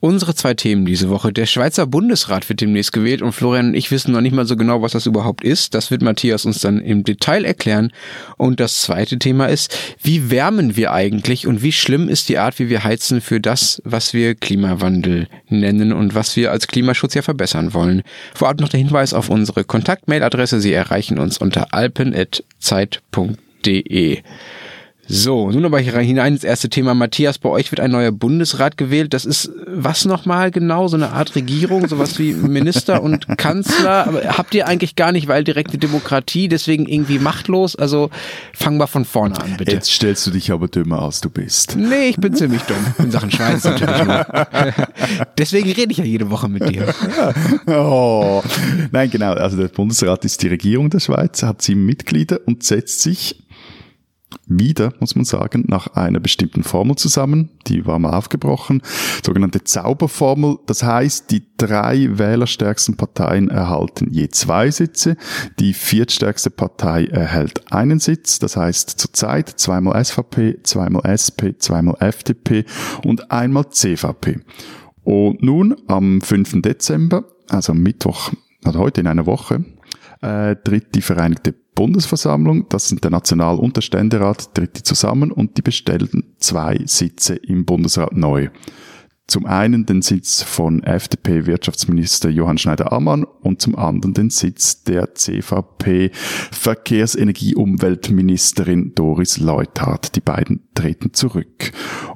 Unsere zwei Themen diese Woche. Der Schweizer Bundesrat wird demnächst gewählt und Florian und ich wissen noch nicht mal so genau, was das überhaupt ist. Das wird Matthias uns dann im Detail erklären. Und das zweite Thema ist, wie wärmen wir eigentlich und wie schlimm ist die Art, wie wir heizen für das, was wir Klimawandel nennen und was wir als Klimaschutz ja verbessern wollen. Vorab noch der Hinweis auf unsere Kontaktmailadresse. Sie erreichen uns unter alpen.zeit.de. So, nun aber hier hinein ins erste Thema. Matthias, bei euch wird ein neuer Bundesrat gewählt. Das ist was nochmal genau? So eine Art Regierung, sowas wie Minister und Kanzler. Aber habt ihr eigentlich gar nicht, weil direkte Demokratie, deswegen irgendwie machtlos? Also fangen wir von vorne an, bitte. Jetzt stellst du dich aber dümmer als du bist. Nee, ich bin ziemlich dumm. In Sachen Schweiz natürlich nur. deswegen rede ich ja jede Woche mit dir. oh. Nein, genau. Also der Bundesrat ist die Regierung der Schweiz, hat sieben Mitglieder und setzt sich wieder, muss man sagen, nach einer bestimmten Formel zusammen. Die war mal aufgebrochen. Sogenannte Zauberformel. Das heißt, die drei wählerstärksten Parteien erhalten je zwei Sitze. Die viertstärkste Partei erhält einen Sitz. Das heißt zurzeit zweimal SVP, zweimal SP, zweimal FDP und einmal CVP. Und nun am 5. Dezember, also Mittwoch, also heute in einer Woche, äh, tritt die Vereinigte Bundesversammlung, das sind der National- und der Ständerat, tritt die zusammen und die bestellen zwei Sitze im Bundesrat neu. Zum einen den Sitz von FDP-Wirtschaftsminister Johann Schneider-Ammann und zum anderen den Sitz der CVP-Verkehrsenergie-Umweltministerin Doris Leuthard. Die beiden treten zurück.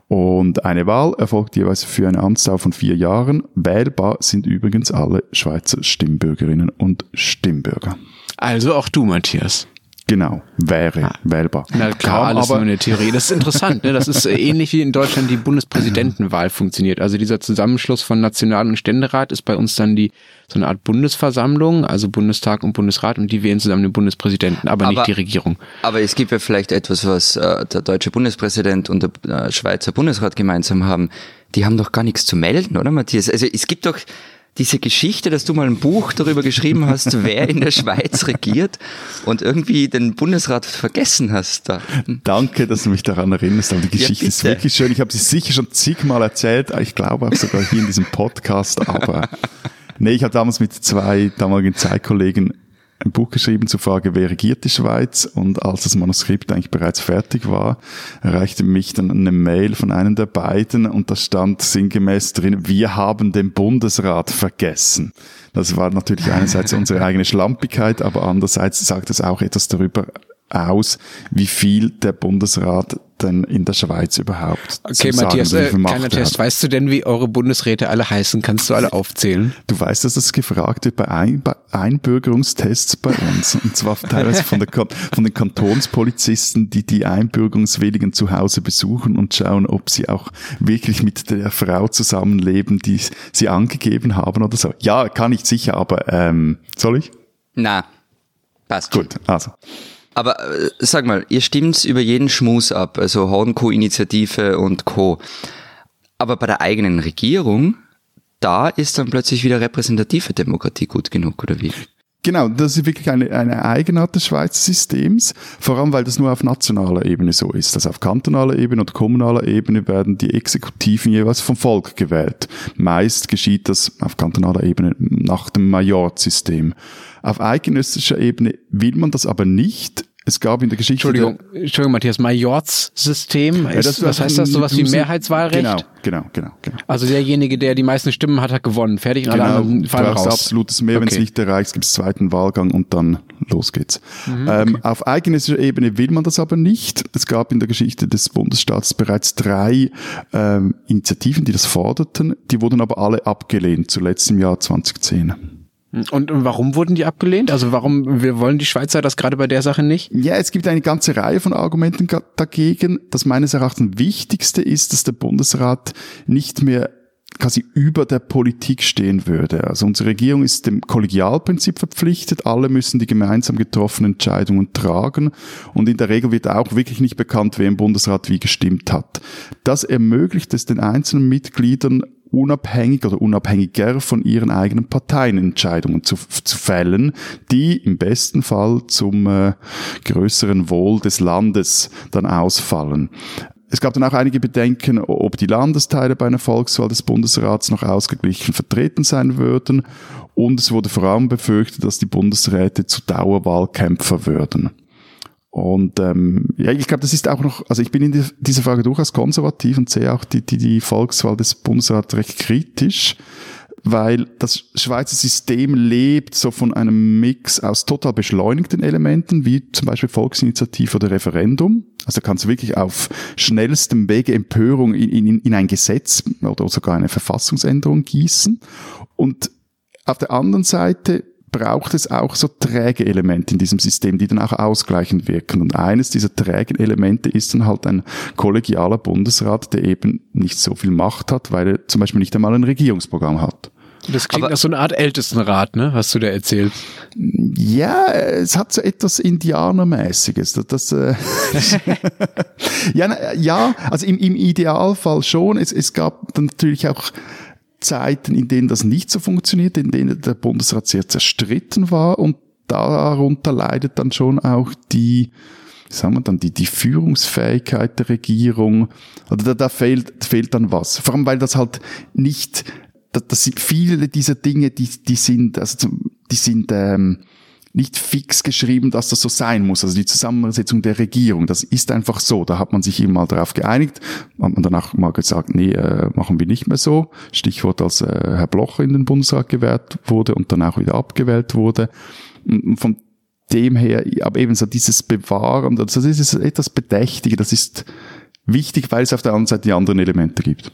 Und eine Wahl erfolgt jeweils für eine Amtsdauer von vier Jahren. Wählbar sind übrigens alle Schweizer Stimmbürgerinnen und Stimmbürger. Also auch du, Matthias. Genau, wäre ah. wählbar. Na klar, Kam alles aber, nur eine Theorie. Das ist interessant. Ne? Das ist äh, ähnlich wie in Deutschland die Bundespräsidentenwahl funktioniert. Also dieser Zusammenschluss von National- und Ständerat ist bei uns dann die so eine Art Bundesversammlung, also Bundestag und Bundesrat, und die wählen zusammen den Bundespräsidenten, aber, aber nicht die Regierung. Aber es gibt ja vielleicht etwas, was äh, der deutsche Bundespräsident und der äh, Schweizer Bundesrat gemeinsam haben. Die haben doch gar nichts zu melden, oder Matthias? Also es gibt doch diese Geschichte, dass du mal ein Buch darüber geschrieben hast, wer in der Schweiz regiert und irgendwie den Bundesrat vergessen hast. Da. Danke, dass du mich daran erinnerst, aber die Geschichte ja, ist wirklich schön. Ich habe sie sicher schon zigmal erzählt, ich glaube auch sogar hier in diesem Podcast, aber nee, ich habe damals mit zwei damaligen Zeitkollegen ein Buch geschrieben zur Frage, wer regiert die Schweiz? Und als das Manuskript eigentlich bereits fertig war, erreichte mich dann eine Mail von einem der beiden und da stand sinngemäß drin, wir haben den Bundesrat vergessen. Das war natürlich einerseits unsere eigene Schlampigkeit, aber andererseits sagt es auch etwas darüber aus, wie viel der Bundesrat denn in der Schweiz überhaupt Okay, Matthias, sagen, äh, kleiner Test. Weißt du denn, wie eure Bundesräte alle heißen? Kannst du alle aufzählen? Du weißt, dass das gefragt wird bei, Ein bei Einbürgerungstests bei uns. Und zwar teilweise von, der, von den Kantonspolizisten, die die Einbürgerungswilligen zu Hause besuchen und schauen, ob sie auch wirklich mit der Frau zusammenleben, die sie angegeben haben oder so. Ja, kann ich sicher, aber ähm, soll ich? Na, passt. Gut, also. Aber äh, sag mal, ihr stimmt über jeden Schmus ab, also Hornco-Initiative und Co. Aber bei der eigenen Regierung, da ist dann plötzlich wieder repräsentative Demokratie gut genug, oder wie? Genau, das ist wirklich eine, eine Eigenart des Schweizer Systems, vor allem weil das nur auf nationaler Ebene so ist. Also auf kantonaler Ebene und kommunaler Ebene werden die Exekutiven jeweils vom Volk gewählt. Meist geschieht das auf kantonaler Ebene nach dem Majorsystem. Auf eidgenössischer Ebene will man das aber nicht. Es gab in der Geschichte. Entschuldigung, Entschuldigung Matthias, Majortssystem. Ja, das, was heißt das? Sowas wie Mehrheitswahlrecht? Genau, genau, genau, genau. Also derjenige, der die meisten Stimmen hat, hat gewonnen. Fertig und genau, alle anderen fallen raus. absolutes Mehr, okay. wenn es nicht erreicht, gibt es zweiten Wahlgang und dann los geht's. Mhm, ähm, Auf eidgenössischer Ebene will man das aber nicht. Es gab in der Geschichte des Bundesstaates bereits drei ähm, Initiativen, die das forderten. Die wurden aber alle abgelehnt, zuletzt im Jahr 2010. Und warum wurden die abgelehnt? Also warum, wir wollen die Schweizer das gerade bei der Sache nicht? Ja, es gibt eine ganze Reihe von Argumenten dagegen. Das meines Erachtens wichtigste ist, dass der Bundesrat nicht mehr quasi über der Politik stehen würde. Also unsere Regierung ist dem Kollegialprinzip verpflichtet, alle müssen die gemeinsam getroffenen Entscheidungen tragen und in der Regel wird auch wirklich nicht bekannt, wer im Bundesrat wie gestimmt hat. Das ermöglicht es den einzelnen Mitgliedern unabhängig oder unabhängiger von ihren eigenen Parteien Entscheidungen zu, zu fällen, die im besten Fall zum äh, größeren Wohl des Landes dann ausfallen. Es gab dann auch einige Bedenken, ob die Landesteile bei einer Volkswahl des Bundesrats noch ausgeglichen vertreten sein würden. Und es wurde vor allem befürchtet, dass die Bundesräte zu Dauerwahlkämpfer würden. Und ähm, ja, ich glaube, das ist auch noch, also ich bin in dieser Frage durchaus konservativ und sehe auch die, die, die Volkswahl des Bundesrats recht kritisch weil das Schweizer System lebt so von einem Mix aus total beschleunigten Elementen, wie zum Beispiel Volksinitiative oder Referendum. Also kannst du wirklich auf schnellstem Wege Empörung in, in, in ein Gesetz oder sogar eine Verfassungsänderung gießen. Und auf der anderen Seite braucht es auch so träge Elemente in diesem System, die dann auch ausgleichend wirken. Und eines dieser trägen Elemente ist dann halt ein kollegialer Bundesrat, der eben nicht so viel Macht hat, weil er zum Beispiel nicht einmal ein Regierungsprogramm hat. Das klingt Aber, nach so einer Art Ältestenrat, ne? Hast du da erzählt? Ja, es hat so etwas Indianermäßiges. Das, das äh, ja, ja, also im, im Idealfall schon. Es, es gab dann natürlich auch Zeiten, in denen das nicht so funktioniert, in denen der Bundesrat sehr zerstritten war und darunter leidet dann schon auch die sagen wir dann, die, die Führungsfähigkeit der Regierung, oder da, da fehlt, fehlt dann was. Vor allem, weil das halt nicht das, das sind viele dieser Dinge, die, die sind, also die sind ähm, nicht fix geschrieben, dass das so sein muss. Also die Zusammensetzung der Regierung, das ist einfach so. Da hat man sich eben mal darauf geeinigt. Hat man danach mal gesagt, nee, äh, machen wir nicht mehr so. Stichwort, als äh, Herr Blocher in den Bundesrat gewählt wurde und dann auch wieder abgewählt wurde. Und von dem her, aber eben so dieses Bewahren, das ist etwas Bedächtige, das ist wichtig, weil es auf der anderen Seite die anderen Elemente gibt.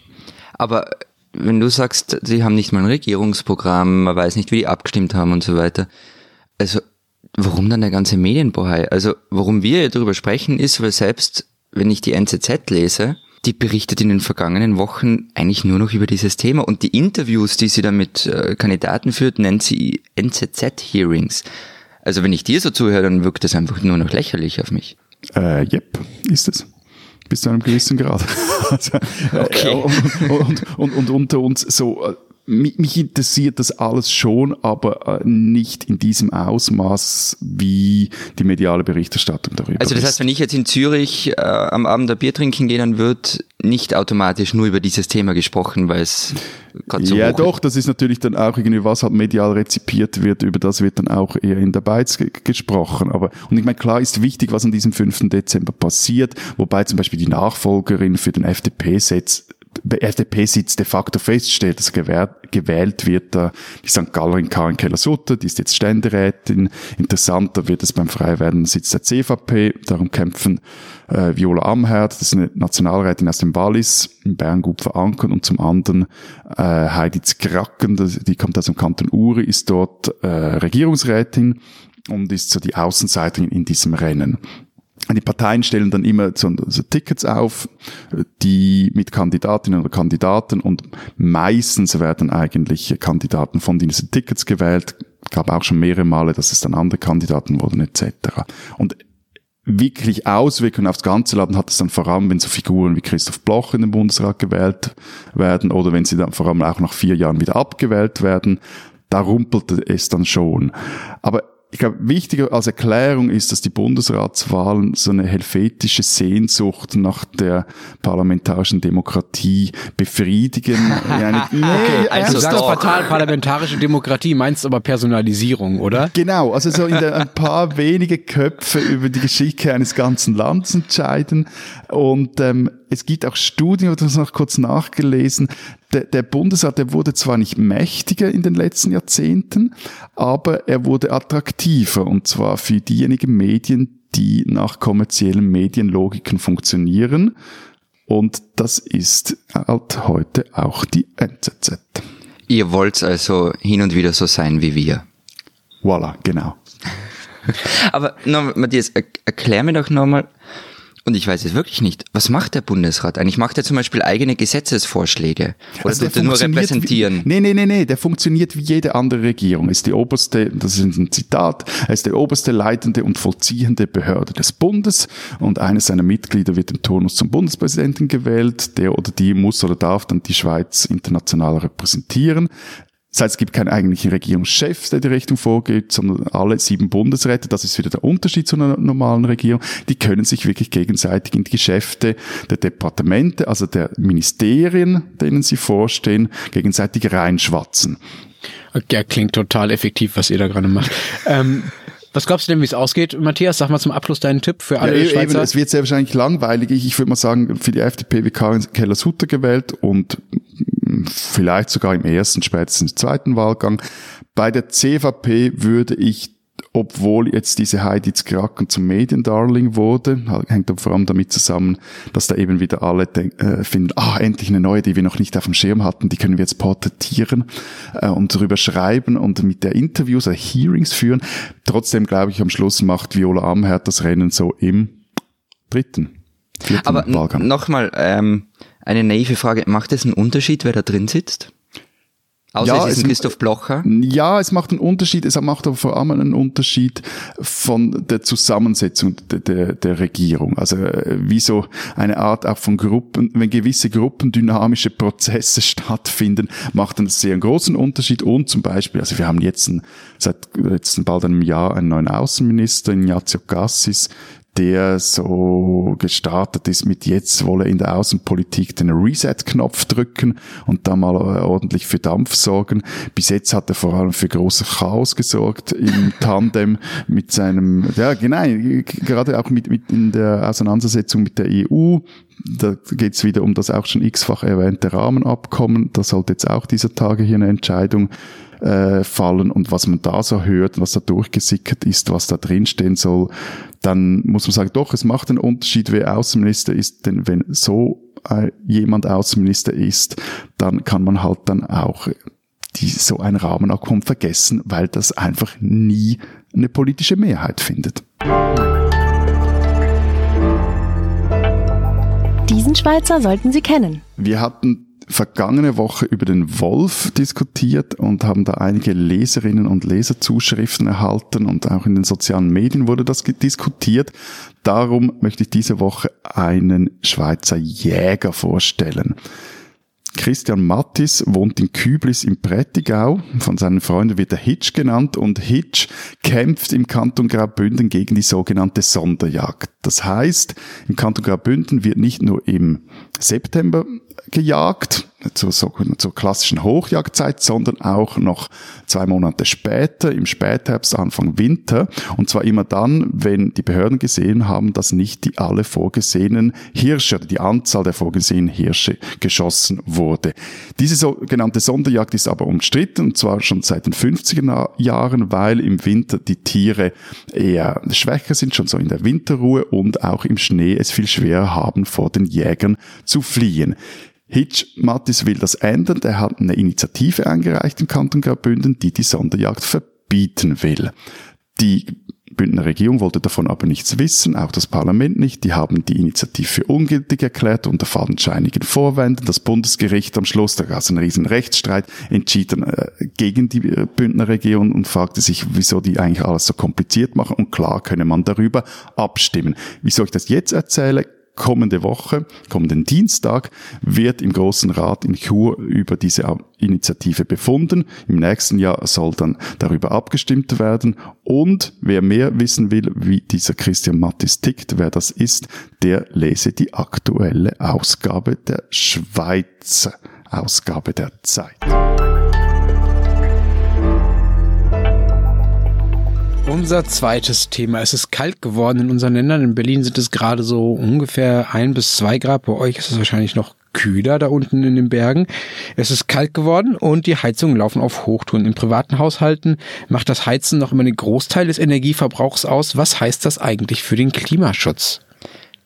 Aber wenn du sagst, sie haben nicht mal ein Regierungsprogramm, man weiß nicht, wie die abgestimmt haben und so weiter. Also, warum dann der ganze Medienbohai? Also, warum wir darüber sprechen, ist, weil selbst, wenn ich die NZZ lese, die berichtet in den vergangenen Wochen eigentlich nur noch über dieses Thema. Und die Interviews, die sie da mit äh, Kandidaten führt, nennt sie NZZ-Hearings. Also wenn ich dir so zuhöre, dann wirkt das einfach nur noch lächerlich auf mich. Äh, yep, ist es bis zu einem gewissen Grad. also, äh, okay. und, und, und, und, unter uns so, mich interessiert das alles schon, aber äh, nicht in diesem Ausmaß, wie die mediale Berichterstattung darüber Also das heißt, wenn ich jetzt in Zürich äh, am Abend ein Bier trinken gehe, dann wird nicht automatisch nur über dieses Thema gesprochen, weil es gerade so Ja doch, das ist natürlich dann auch irgendwie, was halt medial rezipiert wird, über das wird dann auch eher in der Beiz gesprochen. Aber Und ich meine, klar ist wichtig, was an diesem 5. Dezember passiert, wobei zum Beispiel die Nachfolgerin für den FDP-Sitz FDP-Sitz de facto feststeht, dass gewählt wird, äh, die St. Gallerin Karin Keller-Sutter, die ist jetzt Ständerätin. Interessanter wird es beim Freiwerden Sitz der CVP. Darum kämpfen äh, Viola Amherd, das ist eine Nationalrätin aus dem Wallis, in Bern gut verankert, und zum anderen äh, Heidi Zkracken, die kommt aus dem Kanton Uri, ist dort äh, Regierungsrätin und ist so die Außenseiterin in diesem Rennen. Die Parteien stellen dann immer so, so Tickets auf, die mit Kandidatinnen oder Kandidaten und meistens werden eigentlich Kandidaten von diesen Tickets gewählt. Gab auch schon mehrere Male, dass es dann andere Kandidaten wurden etc. Und wirklich Auswirkungen aufs ganze Land hat es dann vor allem, wenn so Figuren wie Christoph Bloch in den Bundesrat gewählt werden oder wenn sie dann vor allem auch nach vier Jahren wieder abgewählt werden. Da rumpelte es dann schon. Aber ich glaube, wichtiger als Erklärung ist, dass die Bundesratswahlen so eine helvetische Sehnsucht nach der parlamentarischen Demokratie befriedigen. ja, nee, okay, also du sagst fatal parlamentarische Demokratie, meinst aber Personalisierung, oder? Genau, also so in der, ein paar wenige Köpfe über die Geschichte eines ganzen Landes entscheiden. Und ähm, es gibt auch Studien, ich habe das noch kurz nachgelesen, der, der Bundesrat, der wurde zwar nicht mächtiger in den letzten Jahrzehnten, aber er wurde attraktiver und zwar für diejenigen Medien, die nach kommerziellen Medienlogiken funktionieren. Und das ist halt heute auch die NZZ. Ihr wollt also hin und wieder so sein wie wir. Voilà, genau. Aber noch, Matthias, erklär mir doch nochmal, Und ich weiß es wirklich nicht. Was macht der Bundesrat eigentlich? Macht er zum Beispiel eigene Gesetzesvorschläge? Oder Also tut er nur repräsentieren? Wie, nee, nee, nee, nee, der funktioniert wie jede andere Regierung. Ist die oberste, das ist ein Zitat, er ist die oberste leitende und vollziehende Behörde des Bundes und eines seiner Mitglieder wird im Turnus zum Bundespräsidenten gewählt. Der oder die muss oder darf dann die Schweiz international repräsentieren. Das heißt, es gibt keinen eigentlichen Regierungschef, der die Richtung vorgeht, sondern alle sieben Bundesräte, das ist wieder der Unterschied zu einer normalen Regierung, die können sich wirklich gegenseitig in die Geschäfte der Departemente, also der Ministerien, denen sie vorstehen, gegenseitig reinschwatzen. Ja, klingt total effektiv, was ihr da gerade macht. ähm, was glaubst du denn, wie es ausgeht? Matthias, sag mal zum Abschluss deinen Tipp für alle ja, Schweizer. Eben, es wird sehr wahrscheinlich langweilig. Ich, ich würde mal sagen, für die FDP wird Karin Keller-Sutter gewählt und vielleicht sogar im ersten, spätestens im zweiten Wahlgang. Bei der CVP würde ich obwohl jetzt diese Heidi Kraken zum Mediendarling wurde, hängt aber vor allem damit zusammen, dass da eben wieder alle äh, finden, ah, endlich eine neue, die wir noch nicht auf dem Schirm hatten, die können wir jetzt porträtieren äh, und darüber schreiben und mit der Interviews oder Hearings führen. Trotzdem glaube ich, am Schluss macht Viola Amherd das Rennen so im dritten, Aber nochmal ähm, eine naive Frage, macht es einen Unterschied, wer da drin sitzt? Außer ja, es ist ein Christoph Blocher. Ja, es macht einen Unterschied. Es macht aber vor allem einen Unterschied von der Zusammensetzung der, der, der Regierung. Also äh, wie so eine Art auch von Gruppen, wenn gewisse gruppendynamische Prozesse stattfinden, macht dann sehr einen großen Unterschied. Und zum Beispiel, also wir haben jetzt ein, seit jetzt bald einem Jahr einen neuen Außenminister, Ignazio Gassis, der so gestartet ist mit jetzt wolle in der Außenpolitik den Reset-Knopf drücken und da mal äh, ordentlich für Dampf sorgen. Bis jetzt hat er vor allem für großes Chaos gesorgt im Tandem mit seinem, ja genau, gerade auch mit, mit in der Auseinandersetzung mit der EU. Da geht es wieder um das auch schon x-fach erwähnte Rahmenabkommen. Da sollte jetzt auch dieser Tage hier eine Entscheidung äh, fallen und was man da so hört, was da durchgesickert ist, was da drinstehen soll, dann muss man sagen, doch, es macht einen Unterschied, wer Außenminister ist, denn wenn so äh, jemand Außenminister ist, dann kann man halt dann auch die, so ein Rahmenabkommen vergessen, weil das einfach nie eine politische Mehrheit findet. Diesen Schweizer sollten Sie kennen. Wir hatten vergangene Woche über den Wolf diskutiert und haben da einige Leserinnen und Leserzuschriften erhalten und auch in den sozialen Medien wurde das diskutiert. Darum möchte ich diese Woche einen Schweizer Jäger vorstellen. Christian Mattis wohnt in Küblis im Prättigau. Von seinen Freunden wird er Hitch genannt und Hitch kämpft im Kanton Graubünden gegen die sogenannte Sonderjagd. Das heißt, im Kanton Graubünden wird nicht nur im September gejagt, zur, zur klassischen Hochjagdzeit, sondern auch noch zwei Monate später, im Spätherbst, Anfang Winter. Und zwar immer dann, wenn die Behörden gesehen haben, dass nicht die alle vorgesehenen Hirsche oder die Anzahl der vorgesehenen Hirsche geschossen wurde. Diese sogenannte Sonderjagd ist aber umstritten, und zwar schon seit den 50er Jahren, weil im Winter die Tiere eher schwächer sind, schon so in der Winterruhe und auch im Schnee es viel schwerer haben, vor den Jägern zu fliehen. Hitch Mattis will das ändern. Er hat eine Initiative eingereicht im Kanton Graubünden, die die Sonderjagd verbieten will. Die Bündner Regierung wollte davon aber nichts wissen, auch das Parlament nicht. Die haben die Initiative für ungültig erklärt unter fadenscheinigen Vorwänden. Das Bundesgericht am Schluss, da gab es einen riesen Rechtsstreit, entschied dann äh, gegen die äh, Bündner Regierung und fragte sich, wieso die eigentlich alles so kompliziert machen. Und klar könne man darüber abstimmen. Wieso ich das jetzt erzähle, kommende Woche, kommenden Dienstag, wird im Großen Rat in Chur über diese Initiative befunden. Im nächsten Jahr soll dann darüber abgestimmt werden. Und wer mehr wissen will, wie dieser Christian Mattis tickt, wer das ist, der lese die aktuelle Ausgabe der Schweizer Ausgabe der Zeit. Unser zweites Thema. Es ist kalt geworden in unseren Ländern. In Berlin sind es gerade so ungefähr ein bis zwei Grad. Bei euch ist es wahrscheinlich noch kühler da unten in den Bergen. Es ist kalt geworden und die Heizungen laufen auf Hochtouren. In privaten Haushalten macht das Heizen noch immer einen Großteil des Energieverbrauchs aus. Was heißt das eigentlich für den Klimaschutz?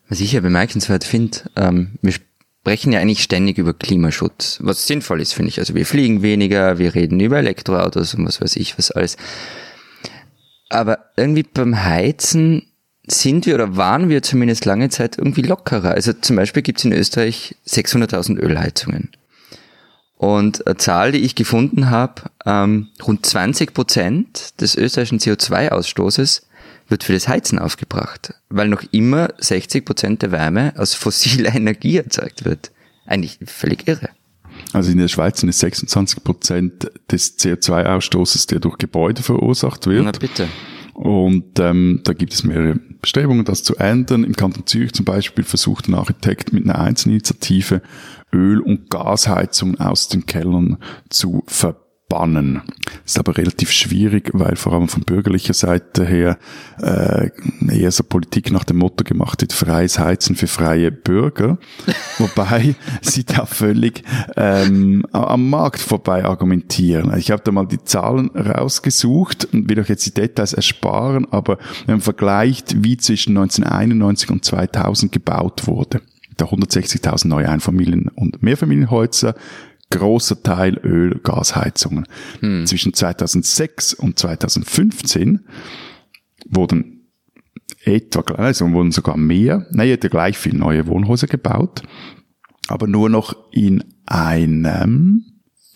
Was ich ja bemerkenswert finde, ähm, wir sprechen ja eigentlich ständig über Klimaschutz, was sinnvoll ist, finde ich. Also wir fliegen weniger, wir reden über Elektroautos und was weiß ich, was alles. Aber irgendwie beim Heizen sind wir oder waren wir zumindest lange Zeit irgendwie lockerer. Also zum Beispiel gibt es in Österreich 600.000 Ölheizungen. Und eine Zahl, die ich gefunden habe, ähm, rund 20 Prozent des österreichischen CO2-Ausstoßes wird für das Heizen aufgebracht, weil noch immer 60 Prozent der Wärme aus fossiler Energie erzeugt wird. Eigentlich völlig irre. Also in der Schweiz sind es 26 Prozent des CO2-Ausstoßes, der durch Gebäude verursacht wird. Na bitte. Und ähm, da gibt es mehrere Bestrebungen, das zu ändern. Im Kanton Zürich zum Beispiel versucht ein Architekt mit einer Einzelinitiative Öl- und Gasheizungen aus den Kellern zu verbieten bannen. Ist aber relativ schwierig, weil vor allem von bürgerlicher Seite her äh, eher so Politik nach dem Motto gemacht wird, freies Heizen für freie Bürger. Wobei sie da völlig ähm, am Markt vorbei argumentieren. Ich habe da mal die Zahlen rausgesucht und will euch jetzt die Details ersparen, aber wenn man vergleicht, wie zwischen 1991 und 2000 gebaut wurde, da 160.000 neue Einfamilien- und Mehrfamilienhäuser, großer Teil Öl, Gasheizungen. Hm. Zwischen 2006 und 2015 wurden etwa, also wurden sogar mehr, nein, hätte gleich viel neue Wohnhäuser gebaut, aber nur noch in einem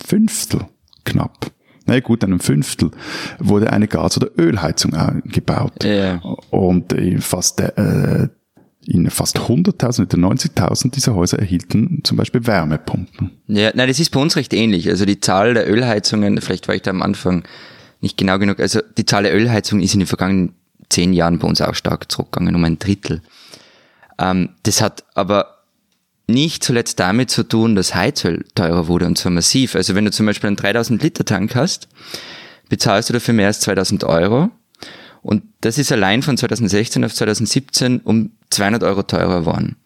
Fünftel knapp. Na naja, gut, einem Fünftel wurde eine Gas- oder Ölheizung gebaut. Ja. Und fast äh, in fast 100.000, 90.000 dieser Häuser erhielten zum Beispiel Wärmepumpen. Ja, nein, das ist bei uns recht ähnlich. Also die Zahl der Ölheizungen, vielleicht war ich da am Anfang nicht genau genug, also die Zahl der Ölheizungen ist in den vergangenen zehn Jahren bei uns auch stark zurückgegangen, um ein Drittel. Ähm, das hat aber nicht zuletzt damit zu tun, dass Heizöl teurer wurde und zwar massiv. Also wenn du zum Beispiel einen 3000 Liter Tank hast, bezahlst du dafür mehr als 2000 Euro und das ist allein von 2016 auf 2017 um 200 Euro teurer geworden.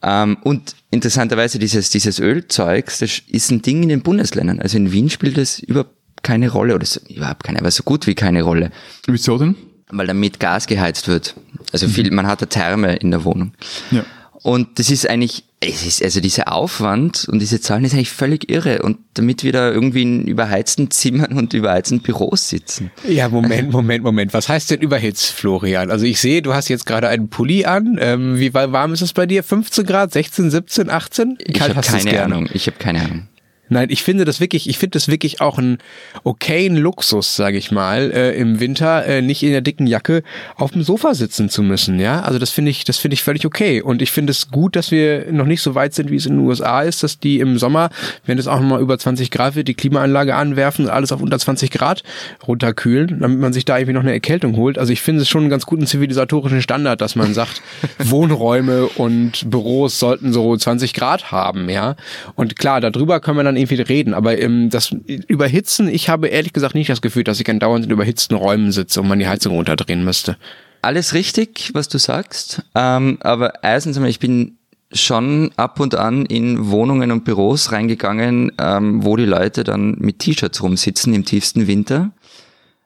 Ähm, und interessanterweise dieses, dieses Ölzeugs, das ist ein Ding in den Bundesländern. Also in Wien spielt das überhaupt keine Rolle oder so, überhaupt keine, aber so gut wie keine Rolle. Wieso denn? Weil damit Gas geheizt wird. Also viel, man hat eine Therme in der Wohnung. Ja. Und das ist eigentlich, es ist, also dieser Aufwand und diese Zahlen ist eigentlich völlig irre. Und damit wir da irgendwie in überheizten Zimmern und überheizten Büros sitzen. Ja, Moment, Moment, Moment. Was heißt denn überhitzt, Florian? Also ich sehe, du hast jetzt gerade einen Pulli an. Ähm, wie warm ist es bei dir? 15 Grad, 16, 17, 18? Ich habe keine Ahnung. Ich habe keine Ahnung. Nein, ich finde das wirklich, ich finde das wirklich auch ein okayen Luxus, sage ich mal, äh, im Winter äh, nicht in der dicken Jacke auf dem Sofa sitzen zu müssen, ja? Also das finde ich, das finde ich völlig okay und ich finde es gut, dass wir noch nicht so weit sind, wie es in den USA ist, dass die im Sommer, wenn es auch noch mal über 20 Grad wird, die Klimaanlage anwerfen alles auf unter 20 Grad runterkühlen, damit man sich da irgendwie noch eine Erkältung holt. Also ich finde es schon einen ganz guten zivilisatorischen Standard, dass man sagt, Wohnräume und Büros sollten so 20 Grad haben, ja? Und klar, darüber können wir dann irgendwie reden, aber ähm, das Überhitzen, ich habe ehrlich gesagt nicht das Gefühl, dass ich dauernd in überhitzten Räumen sitze und man die Heizung runterdrehen müsste. Alles richtig, was du sagst, ähm, aber erstens einmal, ich bin schon ab und an in Wohnungen und Büros reingegangen, ähm, wo die Leute dann mit T-Shirts rumsitzen im tiefsten Winter.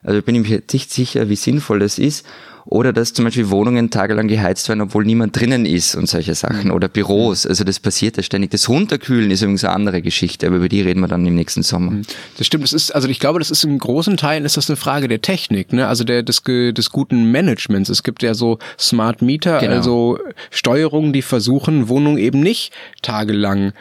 Also bin ich mir nicht sicher, wie sinnvoll das ist. Oder dass zum Beispiel Wohnungen tagelang geheizt werden, obwohl niemand drinnen ist und solche Sachen. Oder Büros. Also das passiert ja ständig. Das Runterkühlen ist übrigens eine andere Geschichte, aber über die reden wir dann im nächsten Sommer. Das stimmt. Das ist, also ich glaube, das ist in großen Teilen ist das eine Frage der Technik, ne? Also der des, des guten Managements. Es gibt ja so Smart Meter, Genau. also Steuerungen, die versuchen, Wohnungen eben nicht tagelang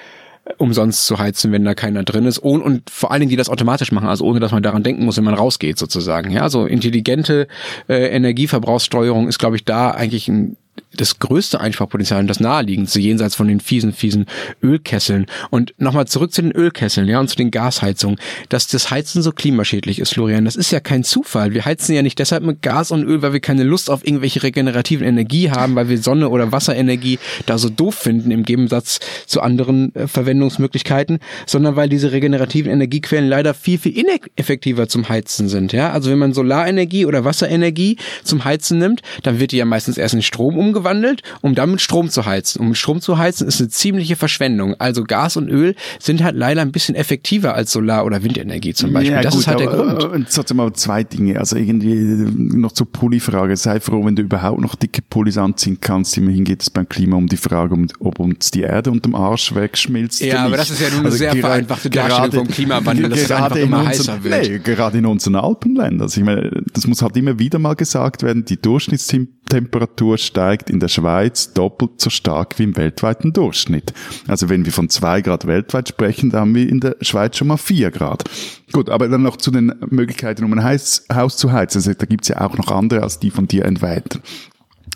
umsonst zu heizen, wenn da keiner drin ist und, und vor allen Dingen, die das automatisch machen, also ohne dass man daran denken muss, wenn man rausgeht sozusagen. Ja, so intelligente äh, Energieverbrauchssteuerung ist, glaube ich, da eigentlich ein das größte Einsparpotenzial und das naheliegendste, jenseits von den fiesen, fiesen Ölkesseln. Und nochmal zurück zu den Ölkesseln, ja, und zu den Gasheizungen. Dass das Heizen so klimaschädlich ist, Florian, das ist ja kein Zufall. Wir heizen ja nicht deshalb mit Gas und Öl, weil wir keine Lust auf irgendwelche regenerativen Energie haben, weil wir Sonne oder Wasserenergie da so doof finden, im Gegensatz zu anderen äh, Verwendungsmöglichkeiten, sondern weil diese regenerativen Energiequellen leider viel, viel ineffektiver zum Heizen sind, ja. Also wenn man Solarenergie oder Wasserenergie zum Heizen nimmt, dann wird die ja meistens erst in Strom umgewandelt, um dann mit Strom zu heizen. Um Strom zu heizen ist eine ziemliche Verschwendung. Also Gas und Öl sind halt leider ein bisschen effektiver als Solar- oder Windenergie zum Beispiel. das ist halt der aber, Grund. äh, Jetzt hat mal zwei Dinge. Also irgendwie äh, noch zur Pulli-Frage. Sei froh, wenn du überhaupt noch dicke Pullis anziehen kannst. Immerhin geht es beim Klima um die Frage, um, ob uns die Erde unterm Arsch wegschmilzt. Ja, aber das ist ja nur eine sehr gera- vereinfachte Darstellung vom Klimawandel, dass es einfach in immer unseren- heißer wird. Nee, gerade in unseren Alpenländern. Also ich meine, das muss halt immer wieder mal gesagt werden. Die Temperatur steigt in der Schweiz doppelt so stark wie im weltweiten Durchschnitt. Also wenn wir von zwei Grad weltweit sprechen, dann haben wir in der Schweiz schon mal vier Grad. Gut, aber dann noch zu den Möglichkeiten, um ein Haus zu heizen. Also da gibt's ja auch noch andere als die von dir entweihten.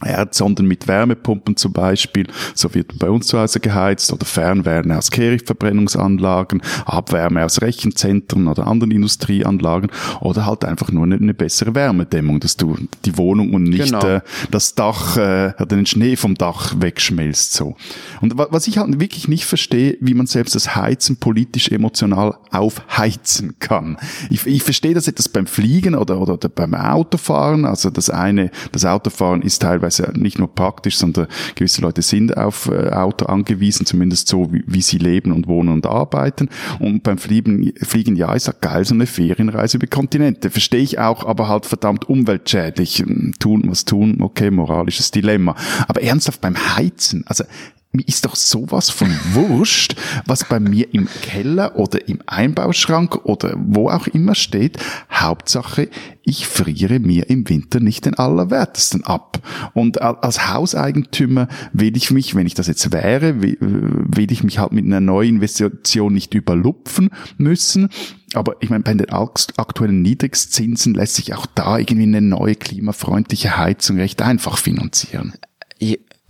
Erdsonden mit Wärmepumpen zum Beispiel. So wird bei uns zu Hause geheizt oder Fernwärme aus Kehrichtverbrennungsanlagen, Abwärme aus Rechenzentren oder anderen Industrieanlagen oder halt einfach nur eine, eine bessere Wärmedämmung, dass du die Wohnung und nicht genau. äh, das Dach, äh, den Schnee vom Dach wegschmelzt so. Und was ich halt wirklich nicht verstehe, wie man selbst das Heizen politisch emotional aufheizen kann. Ich, ich verstehe das etwas beim Fliegen oder, oder, oder beim Autofahren. Also das eine, das Autofahren ist teilweise teilweise nicht nur praktisch, sondern gewisse Leute sind auf äh, Auto angewiesen, zumindest so, wie, wie, sie leben und wohnen und arbeiten. Und beim Fliegen, Fliegen ja, ist ja geil, so eine Ferienreise über Kontinente. Verstehe ich auch, aber halt verdammt umweltschädlich. Tun, was tun, okay, moralisches Dilemma. Aber ernsthaft beim Heizen, also mir ist doch sowas von wurscht, was bei mir im Keller oder im Einbauschrank oder wo auch immer steht. Hauptsache, ich friere mir im Winter nicht den Allerwertesten ab. Und als Hauseigentümer will ich mich, wenn ich das jetzt wäre, will ich mich halt mit einer neuen Investition nicht überlupfen müssen. Aber ich meine, bei den aktuellen Niedrigzinsen lässt sich auch da irgendwie eine neue klimafreundliche Heizung recht einfach finanzieren.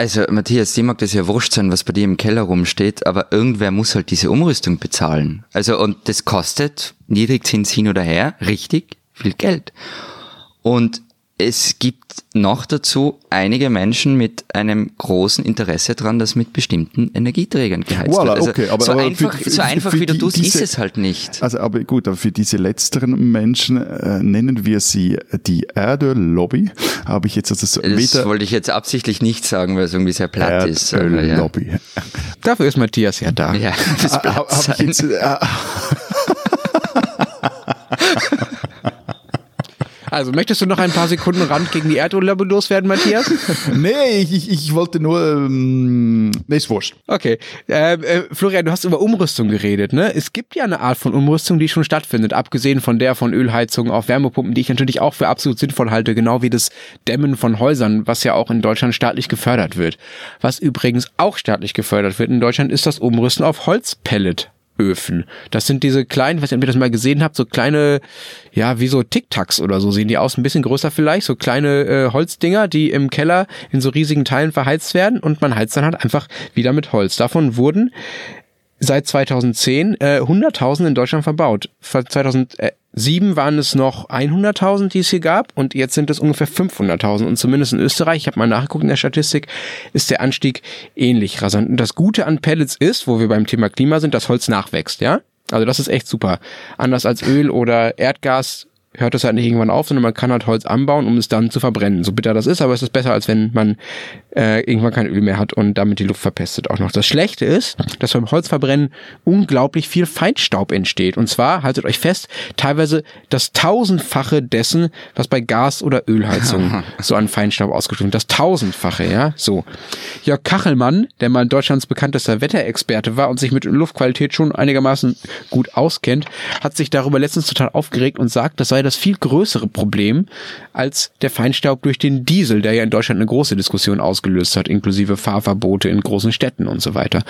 Also Matthias, dir mag das ja wurscht sein, was bei dir im Keller rumsteht, aber irgendwer muss halt diese Umrüstung bezahlen. Also und das kostet, Niedrigzins hin oder her, richtig viel Geld. Und es gibt noch dazu einige Menschen mit einem großen Interesse daran, dass mit bestimmten Energieträgern geheizt voilà, wird. Also okay, aber, so aber einfach, für, so einfach wie du tust, ist es halt nicht. Also aber gut, aber für diese letzteren Menschen äh, nennen wir sie die Erdöl-Lobby. Habe ich jetzt also so Das wollte ich jetzt absichtlich nicht sagen, weil es irgendwie sehr platt ist. Erdöl-Lobby. Ja. Dafür ist Matthias ja da. Ja, das platt sein. Ich jetzt, äh, Also möchtest du noch ein paar Sekunden Rand gegen die Erdöllobby loswerden, Matthias? nee, ich, ich, ich wollte nur, ähm, nee, ist wurscht. Okay. Äh, äh, Florian, du hast über Umrüstung geredet, ne? Es gibt ja eine Art von Umrüstung, die schon stattfindet, abgesehen von der von Ölheizungen auf Wärmepumpen, die ich natürlich auch für absolut sinnvoll halte, genau wie das Dämmen von Häusern, was ja auch in Deutschland staatlich gefördert wird. Was übrigens auch staatlich gefördert wird in Deutschland, ist das Umrüsten auf Holzpellet. Öfen. Das sind diese kleinen, ich weiß nicht, ob ihr das mal gesehen habt, so kleine, ja, wie so Tic-Tacs oder so sehen die aus, ein bisschen größer vielleicht, so kleine äh, Holzdinger, die im Keller in so riesigen Teilen verheizt werden und man heizt dann halt einfach wieder mit Holz. Davon wurden seit 2010 äh, 100.000 in Deutschland verbaut. 2007 waren es noch 100.000, die es hier gab und jetzt sind es ungefähr 500.000 und zumindest in Österreich, ich habe mal nachgeguckt in der Statistik, ist der Anstieg ähnlich rasant. Und das Gute an Pellets ist, wo wir beim Thema Klima sind, dass Holz nachwächst, ja? Also das ist echt super. Anders als Öl oder Erdgas hört es halt nicht irgendwann auf, sondern man kann halt Holz anbauen, um es dann zu verbrennen. So bitter das ist, aber es ist besser, als wenn man äh, irgendwann kein Öl mehr hat und damit die Luft verpestet auch noch. Das Schlechte ist, dass beim Holzverbrennen unglaublich viel Feinstaub entsteht. Und zwar, haltet euch fest, teilweise das tausendfache dessen, was bei Gas- oder Ölheizung so an Feinstaub ausgestoßen wird. Das tausendfache, ja, so. Jörg Kachelmann, der mal Deutschlands bekanntester Wetterexperte war und sich mit Luftqualität schon einigermaßen gut auskennt, hat sich darüber letztens total aufgeregt und sagt, das sei sei das viel größere Problem als der Feinstaub durch den Diesel, der ja in Deutschland eine große Diskussion ausgelöst hat, inklusive Fahrverbote in großen Städten und so weiter.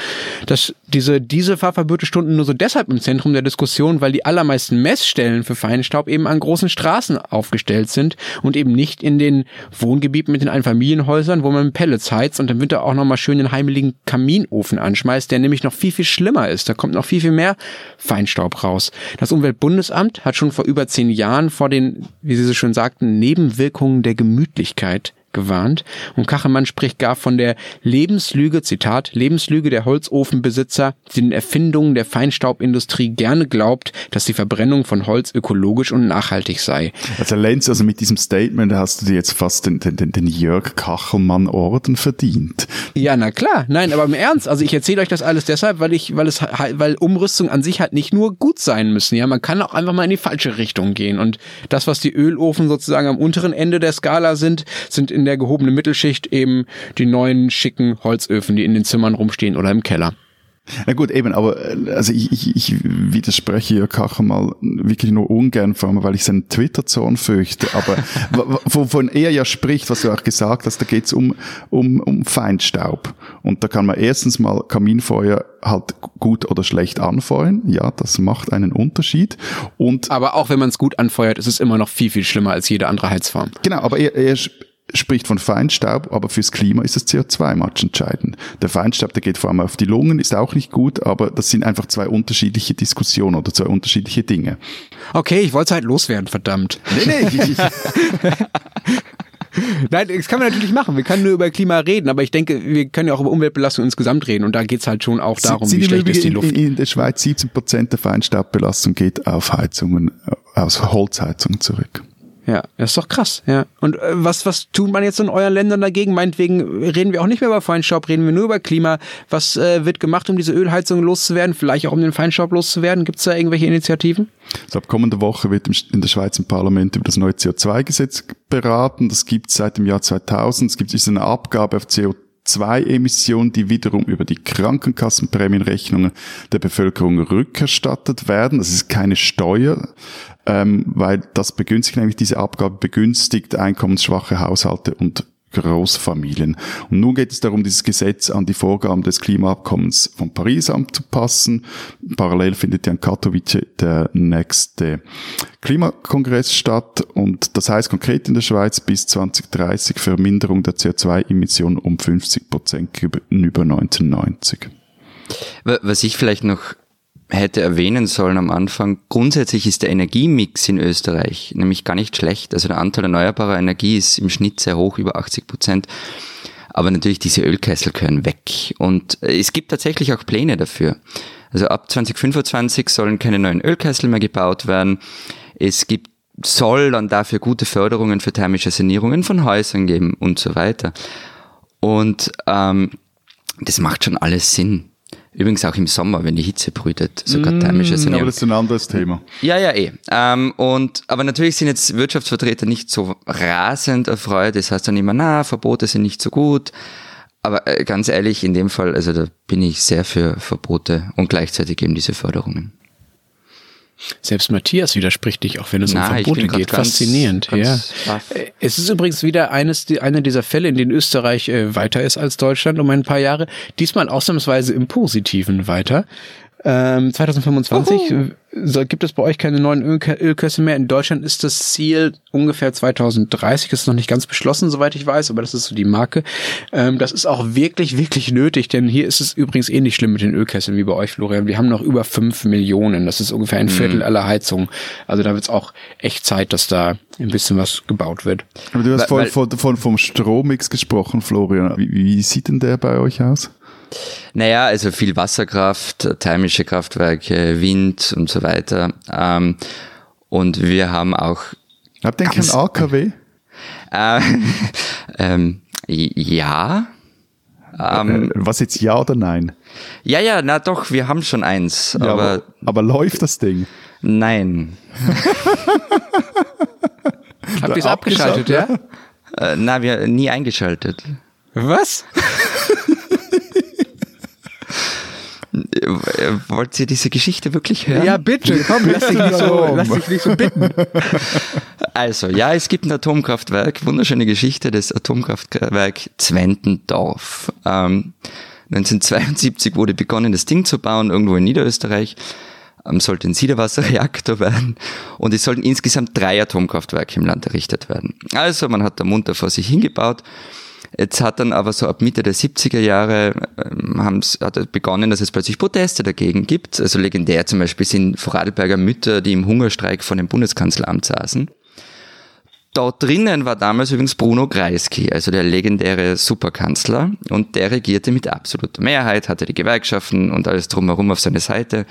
Dass diese Dieselfahrverbote stunden nur so deshalb im Zentrum der Diskussion, weil die allermeisten Messstellen für Feinstaub eben an großen Straßen aufgestellt sind und eben nicht in den Wohngebieten mit den Einfamilienhäusern, wo man Pellets heizt und im Winter auch nochmal schön den heimeligen Kaminofen anschmeißt, der nämlich noch viel, viel schlimmer ist. Da kommt noch viel, viel mehr Feinstaub raus. Das Umweltbundesamt hat schon vor über zehn Jahren Jahren vor den, wie Sie so schön sagten, Nebenwirkungen der Gemütlichkeit gewarnt und Kachelmann spricht gar von der Lebenslüge, Zitat, Lebenslüge der Holzofenbesitzer, die den Erfindungen der Feinstaubindustrie gerne glaubt, dass die Verbrennung von Holz ökologisch und nachhaltig sei. Also Lenz, also mit diesem Statement hast du dir jetzt fast den, den, den Jörg Kachelmann Orden verdient. Ja, na klar. Nein, aber im Ernst, also ich erzähle euch das alles deshalb, weil ich, weil es weil Umrüstung an sich halt nicht nur gut sein müssen. Ja, man kann auch einfach mal in die falsche Richtung gehen. Und das, was die Ölofen sozusagen am unteren Ende der Skala sind, sind in in der gehobenen Mittelschicht eben die neuen schicken Holzöfen, die in den Zimmern rumstehen oder im Keller. Na gut, eben, aber äh, also ich, ich, ich widerspreche Jörg Kacher mal wirklich nur ungern, vor allem weil ich seinen Twitter-Zorn fürchte. Aber wovon er ja spricht, was du auch gesagt hast, da geht's um, um, um Feinstaub. Und da kann man erstens mal Kaminfeuer halt gut oder schlecht anfeuern. Ja, das macht einen Unterschied. Und aber auch wenn man es gut anfeuert, ist es immer noch viel, viel schlimmer als jede andere Heizform. Genau, aber er, er spricht von Feinstaub, aber fürs Klima ist das CO2-Match entscheidend. Der Feinstaub, der geht vor allem auf die Lungen, ist auch nicht gut, aber das sind einfach zwei unterschiedliche Diskussionen oder zwei unterschiedliche Dinge. Okay, ich wollte es halt loswerden, verdammt. Nee, nee, Nein, das kann man natürlich machen. Wir können nur über Klima reden, aber ich denke, wir können ja auch über Umweltbelastung insgesamt reden und da geht es halt schon auch darum, Sie, wie schlecht ist die Luft. In, in der Schweiz 17 Prozent der Feinstaubbelastung geht auf Heizungen, aus Holzheizungen zurück. Ja, das ist doch krass, ja. Und äh, was, was tut man jetzt in euren Ländern dagegen? Meinetwegen reden wir auch nicht mehr über Feinstaub, reden wir nur über Klima. Was äh, wird gemacht, um diese Ölheizung loszuwerden? Vielleicht auch um den Feinstaub loszuwerden? Gibt es da irgendwelche Initiativen? Also ab kommender Woche wird in der Schweiz im Parlament über das neue CO2-Gesetz beraten. Das gibt es seit dem Jahr 2000. Es gibt eine Abgabe auf CO2 CO2-Emissionen, die wiederum über die Krankenkassenprämienrechnungen der Bevölkerung rückerstattet werden. Das ist keine Steuer, ähm, weil das begünstigt nämlich diese Abgabe begünstigt einkommensschwache Haushalte und Großfamilien. Und nun geht es darum, dieses Gesetz an die Vorgaben des Klimaabkommens von Paris anzupassen. Parallel findet ja in Katowice der nächste Klimakongress statt. Und das heißt konkret in der Schweiz bis 2030 Verminderung der CO2-Emissionen um 50 Prozent gegenüber 1990. Was ich vielleicht noch hätte erwähnen sollen am Anfang, grundsätzlich ist der Energiemix in Österreich nämlich gar nicht schlecht. Also der Anteil erneuerbarer Energie ist im Schnitt sehr hoch, über 80 Prozent. Aber natürlich diese Ölkessel können weg. Und es gibt tatsächlich auch Pläne dafür. Also ab 2025 sollen keine neuen Ölkessel mehr gebaut werden. Es gibt soll dann dafür gute Förderungen für thermische Sanierungen von Häusern geben und so weiter. Und ähm, das macht schon alles Sinn. Übrigens auch im Sommer, wenn die Hitze brütet, sogar mm, thermische Sanierung. Aber das ist ein anderes Thema. Ja, ja, eh. Ähm, und, aber natürlich sind jetzt Wirtschaftsvertreter nicht so rasend erfreut. Das heißt dann immer, na, Verbote sind nicht so gut. Aber äh, ganz ehrlich, in dem Fall, also da bin ich sehr für Verbote und gleichzeitig eben diese Förderungen. Selbst Matthias widerspricht dich, auch wenn es Na, um Verbote geht. Ganz, Faszinierend, ganz ja. Baff. Äh, es ist übrigens wieder eines, einer dieser Fälle, in denen Österreich äh, weiter ist als Deutschland um ein paar Jahre. Diesmal ausnahmsweise im Positiven weiter. Ähm, 2025 Uhu. so, gibt es bei euch keine neuen Ölkösse mehr. In Deutschland ist das Ziel ungefähr 2030. Das ist noch nicht ganz beschlossen, soweit ich weiß, aber das ist so die Marke. Ähm, das ist auch wirklich, wirklich nötig, denn hier ist es übrigens ähnlich schlimm mit den Ölkesseln wie bei euch, Florian. Wir haben noch über fünf Millionen. Das ist ungefähr ein mhm. Viertel aller Heizungen. Also da wird es auch echt Zeit, dass da ein bisschen was gebaut wird. Aber du hast vorhin von, von, vom Strommix gesprochen, Florian. Wie, wie sieht denn der bei euch aus? Naja, also viel Wasserkraft, thermische Kraftwerke, Wind und so weiter. Ähm, und wir haben auch. Habt ihr kein AKW? Äh, ähm, ja. Ähm, äh, Was jetzt ja oder nein? Ja, ja, na doch, wir haben schon eins. Ja, aber, aber, aber läuft das Ding? Nein. Habt ihr es abgeschaltet, ja? Äh, na, wir nie eingeschaltet. Was? Wollt ihr diese Geschichte wirklich hören? Ja, bitte, komm, lass dich nicht so, lass dich nicht so bitten. Also, ja, es gibt ein Atomkraftwerk, wunderschöne Geschichte, das Atomkraftwerk Zwentendorf. Ähm, 1972 wurde begonnen, das Ding zu bauen, irgendwo in Niederösterreich. Ähm, sollte ein Siederwasserreaktor werden und es sollten insgesamt drei Atomkraftwerke im Land errichtet werden. Also, man hat da munter vor sich hingebaut Jetzt hat dann aber so ab Mitte der 70er Jahre ähm, haben's, hat begonnen, dass es plötzlich Proteste dagegen gibt. Also legendär zum Beispiel sind Vorarlberger Mütter, die im Hungerstreik vor dem Bundeskanzleramt saßen. Dort drinnen war damals übrigens Bruno Kreisky, also der legendäre Superkanzler, und der regierte mit absoluter Mehrheit, hatte die Gewerkschaften und alles drumherum auf seine Seite,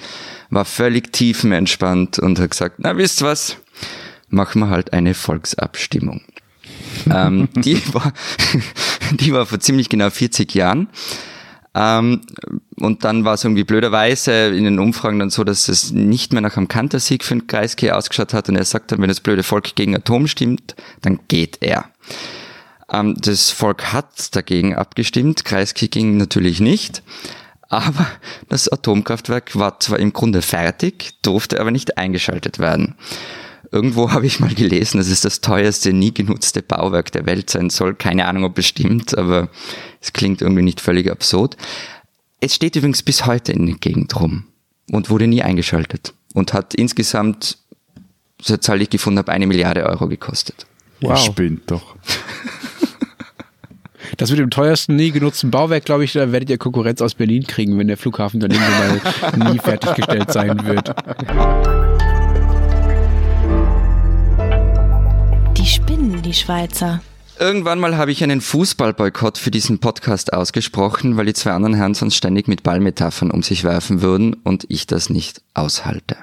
war völlig tiefenentspannt und hat gesagt, na wisst was, machen wir halt eine Volksabstimmung ähm, die, war, die war vor ziemlich genau 40 Jahren. Ähm, und dann war es irgendwie blöderweise in den Umfragen dann so, dass es nicht mehr nach einem Kantersieg für den Kreisky ausgeschaut hat. Und er sagt dann, wenn das blöde Volk gegen Atom stimmt, dann geht er. Ähm, das Volk hat dagegen abgestimmt. Kreisky ging natürlich nicht. Aber das Atomkraftwerk war zwar im Grunde fertig, durfte aber nicht eingeschaltet werden. Irgendwo habe ich mal gelesen, dass es das teuerste, nie genutzte Bauwerk der Welt sein soll. Keine Ahnung, ob es stimmt, aber es klingt irgendwie nicht völlig absurd. Es steht übrigens bis heute in der Gegend rum und wurde nie eingeschaltet und hat insgesamt, so Zahl ich gefunden habe, eine Milliarde Euro gekostet. Wow. Ich spinnt doch. Das mit dem teuersten nie genutzten Bauwerk, glaube ich, da werdet ihr Konkurrenz aus Berlin kriegen, wenn der Flughafen dann irgendwann mal nie fertiggestellt sein wird. Die Schweizer. Irgendwann mal habe ich einen Fußballboykott für diesen Podcast ausgesprochen, weil die zwei anderen Herren sonst ständig mit Ballmetaphern um sich werfen würden und ich das nicht aushalte.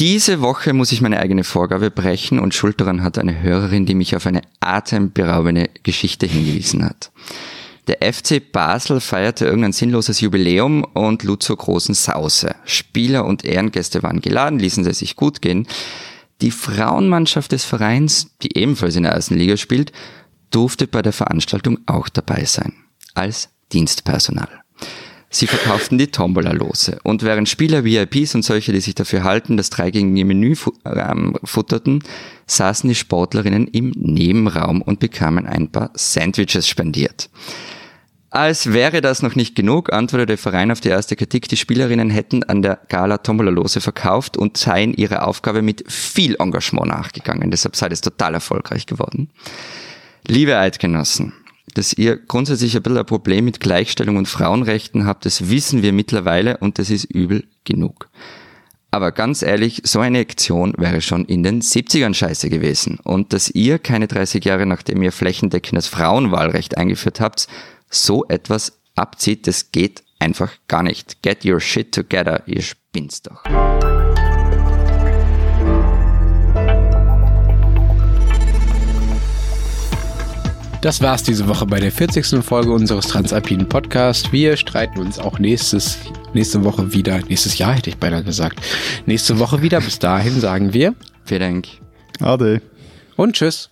Diese Woche muss ich meine eigene Vorgabe brechen und schuld daran hat eine Hörerin, die mich auf eine atemberaubende Geschichte hingewiesen hat. Der FC Basel feierte irgendein sinnloses Jubiläum und lud zur großen Sause. Spieler und Ehrengäste waren geladen, ließen es sich gut gehen. Die Frauenmannschaft des Vereins, die ebenfalls in der ersten Liga spielt, durfte bei der Veranstaltung auch dabei sein. Als Dienstpersonal. Sie verkauften die Tombola-Lose. Und während Spieler, VIPs und solche, die sich dafür halten, das dreigängige Menü ähm, futterten, saßen die Sportlerinnen im Nebenraum und bekamen ein paar Sandwiches spendiert. Als wäre das noch nicht genug, antwortete der Verein auf die erste Kritik, die Spielerinnen hätten an der Gala Tombola-Lose verkauft und seien ihrer Aufgabe mit viel Engagement nachgegangen. Deshalb sei es total erfolgreich geworden. Liebe Eidgenossen, dass ihr grundsätzlich ein bisschen ein Problem mit Gleichstellung und Frauenrechten habt, das wissen wir mittlerweile und das ist übel genug. Aber ganz ehrlich, so eine Aktion wäre schon in den 70ern scheiße gewesen. Und dass ihr keine 30 Jahre nachdem ihr flächendeckendes Frauenwahlrecht eingeführt habt, so etwas abzieht, das geht einfach gar nicht. Get your shit together, ihr spinnst doch. Das war's diese Woche bei der 40. Folge unseres Transalpinen Podcasts. Wir streiten uns auch nächstes, nächste Woche wieder. Nächstes Jahr hätte ich beinahe gesagt. Nächste Woche wieder. Bis dahin sagen wir. Vielen Dank. Ade. Und tschüss.